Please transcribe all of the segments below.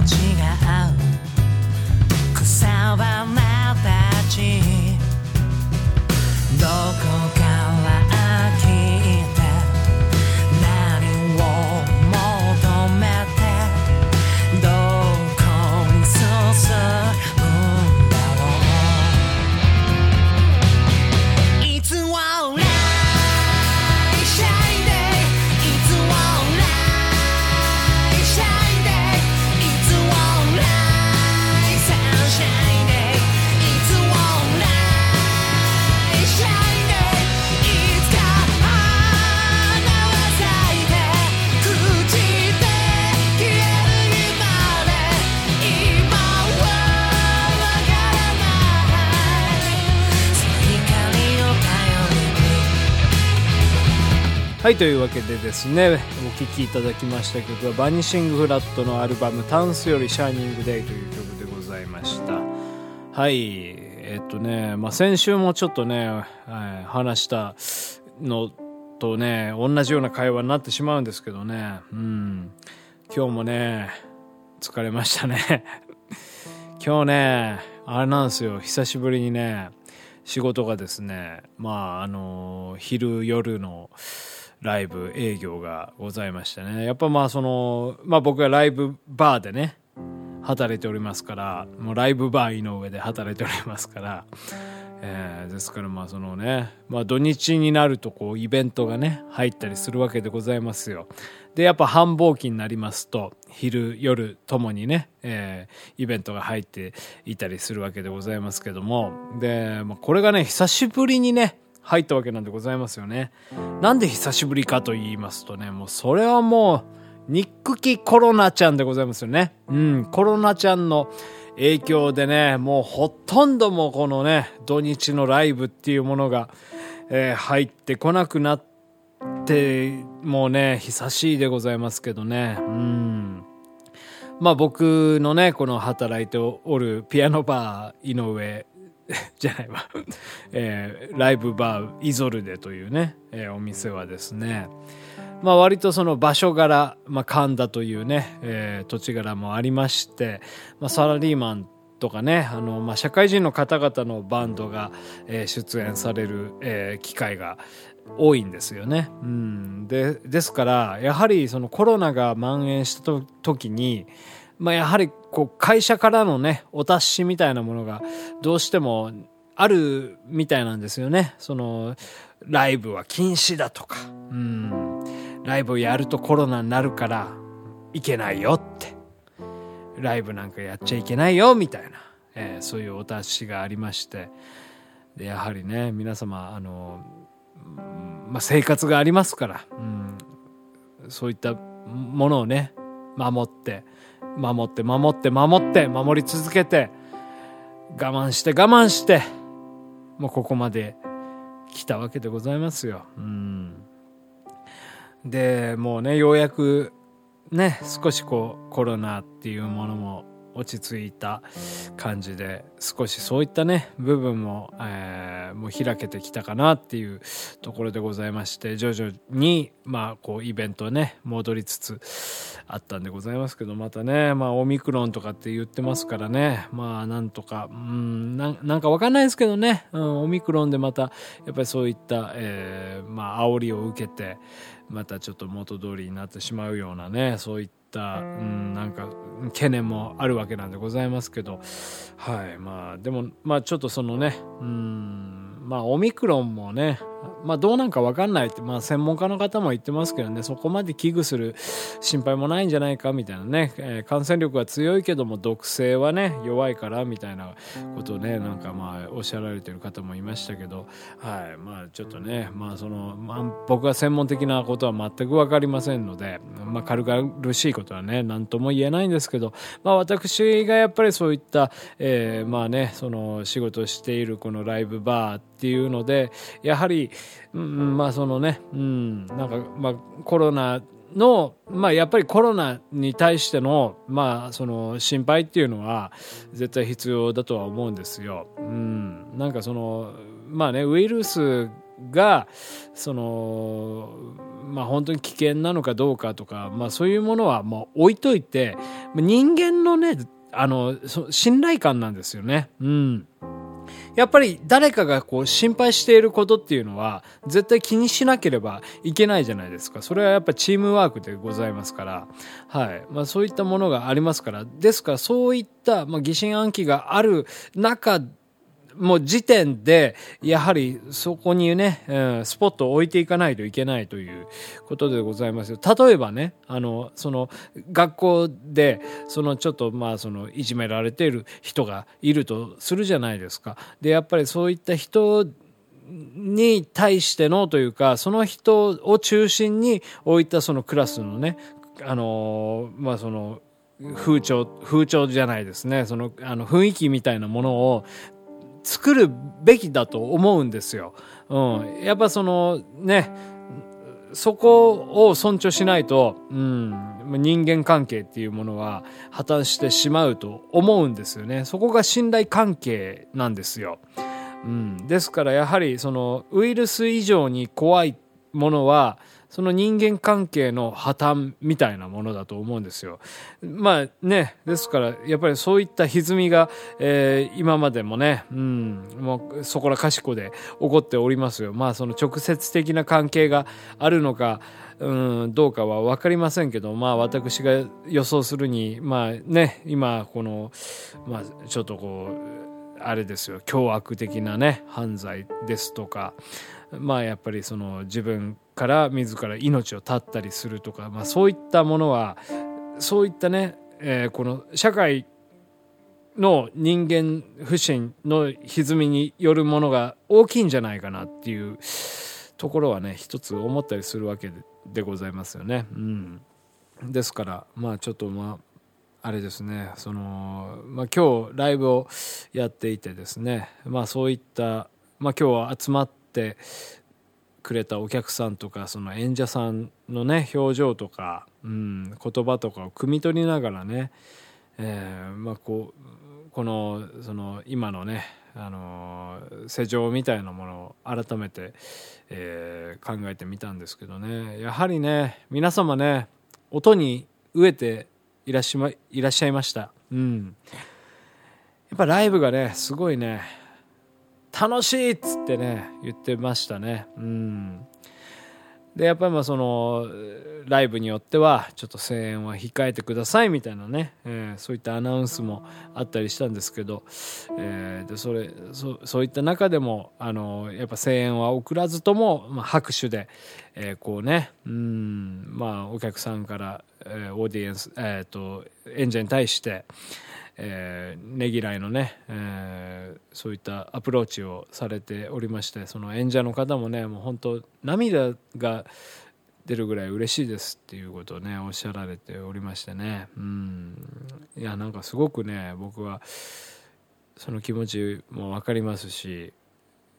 違う。草花たちどこはいというわけでですねお聴きいただきました曲はバニシングフラットのアルバム「タンスよりシャイニングデイ」という曲でございました。はいえっとね、まあ、先週もちょっとね、はい話したのとね同じような会話になってしまうんですけどね。うん。今日もね疲れましたね。今日ねあれなんですよ。久しぶりにね仕事がですねまああの昼夜のライブ営業がございましてね。やっぱまあそのまあ僕はライブバーでね働いておりますからもうライブバー井上で働いておりますから、えーですからまあそのねまあ土日になるとこうイベントがね入ったりするわけでございますよ。でやっぱ繁忙期になりますと昼夜ともにね、えーイベントが入っていたりするわけでございますけども。で、まあ、これがね久しぶりにね入ったわけなんでございますよね。なんで久しぶりかと言いますとねもうそれはもうニックキコロナちゃんでございますよね。うんコロナちゃんの影響でねもうほとんどもこのね土日のライブっていうものが、えー入ってこなくなってもうね久しいでございますけどね。うん。まあ僕のねこの働いておるピアノバー井上 じゃないわ、えーライブバーイゾルデというね、えーお店はですね。まあ割とその場所柄、まあ、神田というね、えー土地柄もありまして、まあ、サラリーマンとかねあの、まあ、社会人の方々のバンドが、えー出演される、えー機会が多いんですよね。うん、でですからやはりそのコロナが蔓延したと時に、まあ、やはりこう会社からのねお達しみたいなものがどうしてもあるみたいなんですよね。そのライブは禁止だとか、うん、ライブをやるとコロナになるからいけないよって。ライブなんかやっちゃいけないよみたいな、えーそういうお達しがありまして。でやはりね皆様あの、まあ、生活がありますから、うん、そういったものをね守って守って守って守って守り続けて我慢して我慢してもうここまで来たわけでございますよ。うん、でもうねようやくね少しこうコロナっていうものも落ち着いた感じで少しそういったね部分も,、えーもう開けてきたかなっていうところでございまして徐々にまあこうイベントね戻りつつあったんでございますけどまたねまあオミクロンとかって言ってますからねまあなんとかうんなんかわかんないですけどね、うん、オミクロンでまたやっぱりそういった、えーまあ煽りを受けてまたちょっと元通りになってしまうようなねそういった、うん、なんか懸念もあるわけなんでございますけど。はい。まあでもまあちょっとそのねうんまあオミクロンもねまあどうなんか分かんないって、まあ専門家の方も言ってますけどね、そこまで危惧する心配もないんじゃないかみたいなね、えー感染力は強いけども毒性はね、弱いからみたいなことをね、なんかまあおっしゃられてる方もいましたけど、はい、まあちょっとね、まあその、まあ僕は専門的なことは全く分かりませんので、まあ軽々しいことはね、何とも言えないんですけど、まあ私がやっぱりそういった、えーまあね、その仕事しているこのライブバーっていうので、やはり、うん、まあそのね、うん、なんかまあコロナの、まあやっぱりコロナに対しての、まあその心配っていうのは絶対必要だとは思うんですよ。うん、なんかその、まあね、ウイルスが、その、まあ本当に危険なのかどうかとか、まあそういうものはもう置いといて、人間のね、あの、信頼感なんですよね。うん。やっぱり誰かがこう心配していることっていうのは絶対気にしなければいけないじゃないですか。それはやっぱチームワークでございますから。はい。まあそういったものがありますから。ですからそういった、まあ、疑心暗鬼がある中もう時点で、やはりそこにね、スポットを置いていかないといけないということでございますよ。例えばね、あの、その、学校で、そのちょっと、まあ、その、いじめられている人がいるとするじゃないですか。で、やっぱりそういった人に対してのというか、その人を中心に置いたそのクラスのね、あの、まあ、その、風潮、風潮じゃないですね。その、あの、雰囲気みたいなものを作るべきだと思うんですよ。うん。やっぱそのね、そこを尊重しないと、うん、人間関係っていうものは破綻してしまうと思うんですよね。そこが信頼関係なんですよ。うん。ですからやはりそのウイルス以上に怖いものは、その人間関係の破綻みたいなものだと思うんですよ。まあね、ですからやっぱりそういった歪みが、えー今までもね、うん、もうそこらかしこで起こっておりますよ。まあその直接的な関係があるのか、うん、どうかは分かりませんけど、まあ私が予想するに、まあね、今この、まあちょっとこう、あれですよ、凶悪的なね、犯罪ですとか、まあやっぱりその自分から自ら命を絶ったりするとか、まあそういったものは、そういったね、えーこの社会の人間不信の歪みによるものが大きいんじゃないかなっていうところはね一つ思ったりするわけでございますよね。うん、ですからまあちょっとまああれですねその、まあ、今日ライブをやっていてですねまあそういった、まあ、今日は集まってくれたお客さんとかその演者さんのね表情とか、うん、言葉とかを汲み取りながらね、えーまあ、こうこのその今のねあのー世情みたいなものを改めて、えー考えてみたんですけどねやはりね皆様ね音に飢えていらっしゃいまいらっしゃいました。うん、やっぱライブがねすごいね楽しいっつってね言ってましたね。うん。でやっぱりまあそのライブによってはちょっと声援は控えてくださいみたいなね、えーそういったアナウンスもあったりしたんですけど、えーでそれそそういった中でもあのやっぱ声援は送らずとも、まあ、拍手で、えーこうねうんまあお客さんから、えーオーディエンス、えー、と演者に対してえーねぎらいのね、えーそういったアプローチをされておりましてその演者の方もねもう本当涙が出るぐらい嬉しいですっていうことをねおっしゃられておりましてね。うん。いやなんかすごくね僕はその気持ちも分かりますし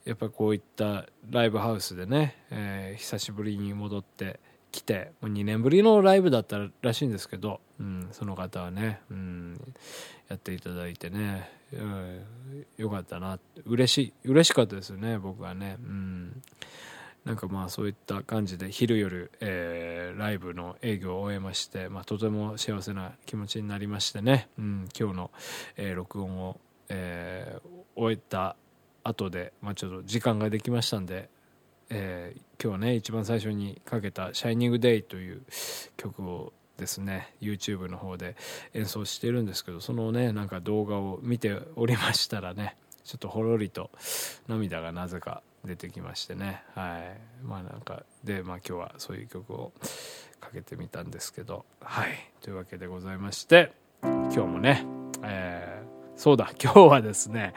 やっぱこういったライブハウスでね、えー久しぶりに戻ってきてもう2年ぶりのライブだったらしいんですけど、うん、その方はね、うん、やっていただいてね、うん、よかったな嬉しい嬉しかったですよね僕はね、うん、なんかまあそういった感じで昼夜、えーライブの営業を終えまして、まあ、とても幸せな気持ちになりましてね、うん、今日の、えー録音を、えー終えた後で、まあ、ちょっと時間ができましたんで、えー今日ね一番最初にかけた「シャイニングデイという曲をですね YouTube の方で演奏してるんですけどそのねなんか動画を見ておりましたらねちょっとほろりと涙がなぜか出てきましてね。はい。まあなんかでまあ今日はそういう曲をかけてみたんですけど。はい。というわけでございまして今日もね、えーそうだ今日はですね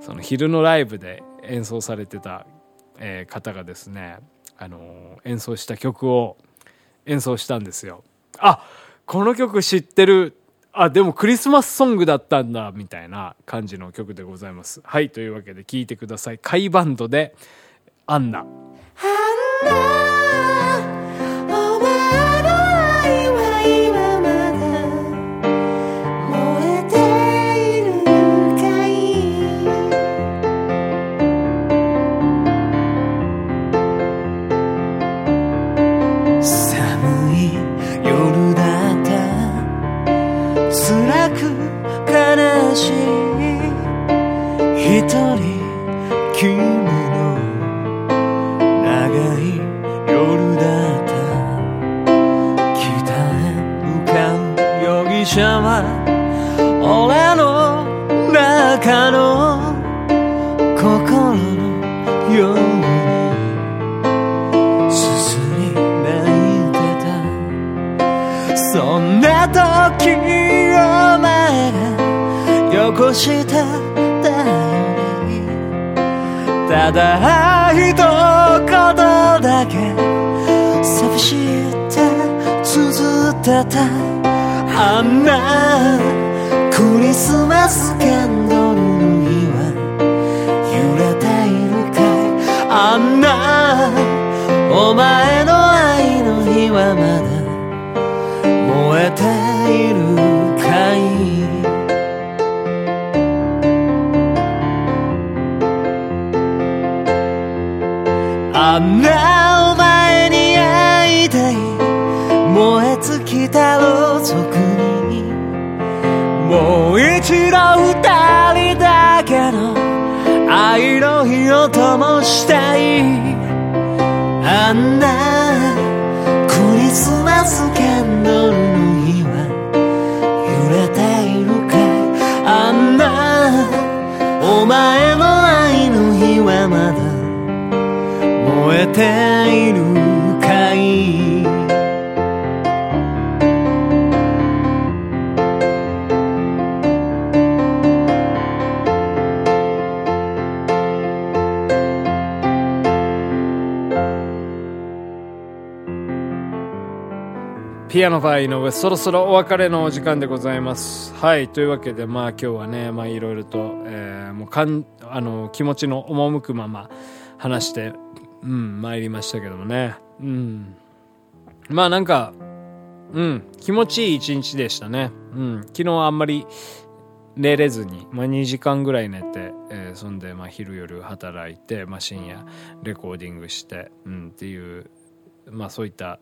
その昼のライブで演奏されてた、えー方がですね、あのー演奏した曲を演奏したんですよ。あこの曲知ってる。あでもクリスマスソングだったんだ。みたいな感じの曲でございます。はいというわけで聴いてください。カイバンドで「アンナ」時お前がよこしただよねただ一言だけ。寂しいって綴ってた。あんなクリスマスかなんなクリスマスキャンドルの日は揺れているか。あんなお前の愛の日はまだ燃えている。ピアノバー井上そろそろお別れのお時間でございます。はいというわけでまあ今日はねまあいろいろと、えーもうかんあの気持ちの赴くまま話してうん参りましたけどもね。うん。まあなんかうん気持ちいい一日でしたね。うん昨日あんまり寝れずに、まあ、2時間ぐらい寝て、えーそんで、まあ、昼夜働いて、まあ、深夜レコーディングして、うん、っていうまあそういった、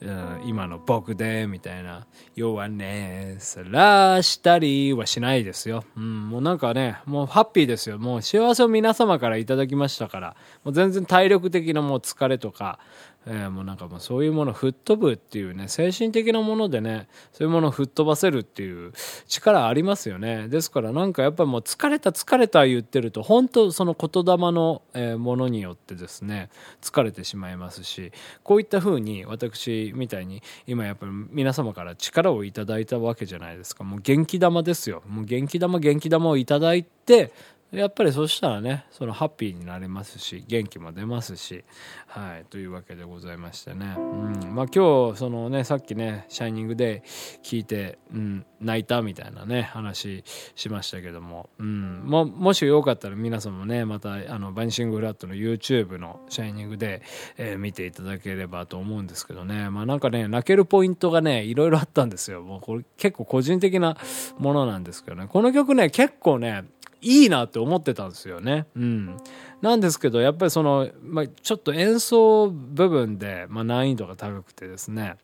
うん、今の僕でみたいな。弱ねさらしたりはしないですよ、うん、もうなんかねもうハッピーですよ。もう幸せを皆様からいただきましたから。もう全然体力的なもう疲れとか、えーもうなんかもうそういうもの吹っ飛ぶっていうね精神的なものでねそういうものを吹っ飛ばせるっていう力ありますよね。ですからなんかやっぱりもう疲れた疲れた言ってると本当その言霊の、えものによってですね疲れてしまいますしこういった風に私みたいに今やっぱり皆様から力をいただいたわけじゃないですか。もう元気玉ですよ。もう元気玉元気玉をいただいてやっぱりそしたらねそのハッピーになれますし元気も出ますしはいというわけでございましてね、うん、まあ今日そのねさっきね「シャイニングデイ」聞いて、うん、泣いたみたいなね話しましたけども、うん、ももしよかったら皆さんもねまたあのバニシングフラットの YouTube の「シャイニングデイ」えー見ていただければと思うんですけどね。まあなんかね泣けるポイントがねいろいろあったんですよ。もうこれ結構個人的なものなんですけどね。この曲ね結構ねいいなって思ってたんですよね。うん。なんですけど、やっぱりその、まあ、ちょっと演奏部分で、まあ、難易度が高くてですね、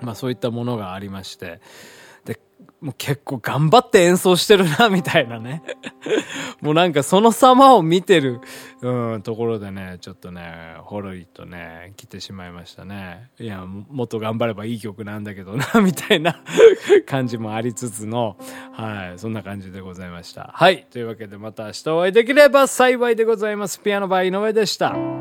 まあ、そういったものがありまして、で、もう結構頑張って演奏してるな、みたいなね。もうなんかその様を見てる、うん、ところでね、ちょっとね、ほろりとね、来てしまいましたね。いや、もっと頑張ればいい曲なんだけどな、みたいな 感じもありつつの、はい、そんな感じでございました。はい、というわけでまた明日お会いできれば幸いでございます。ピアノバー井上でした。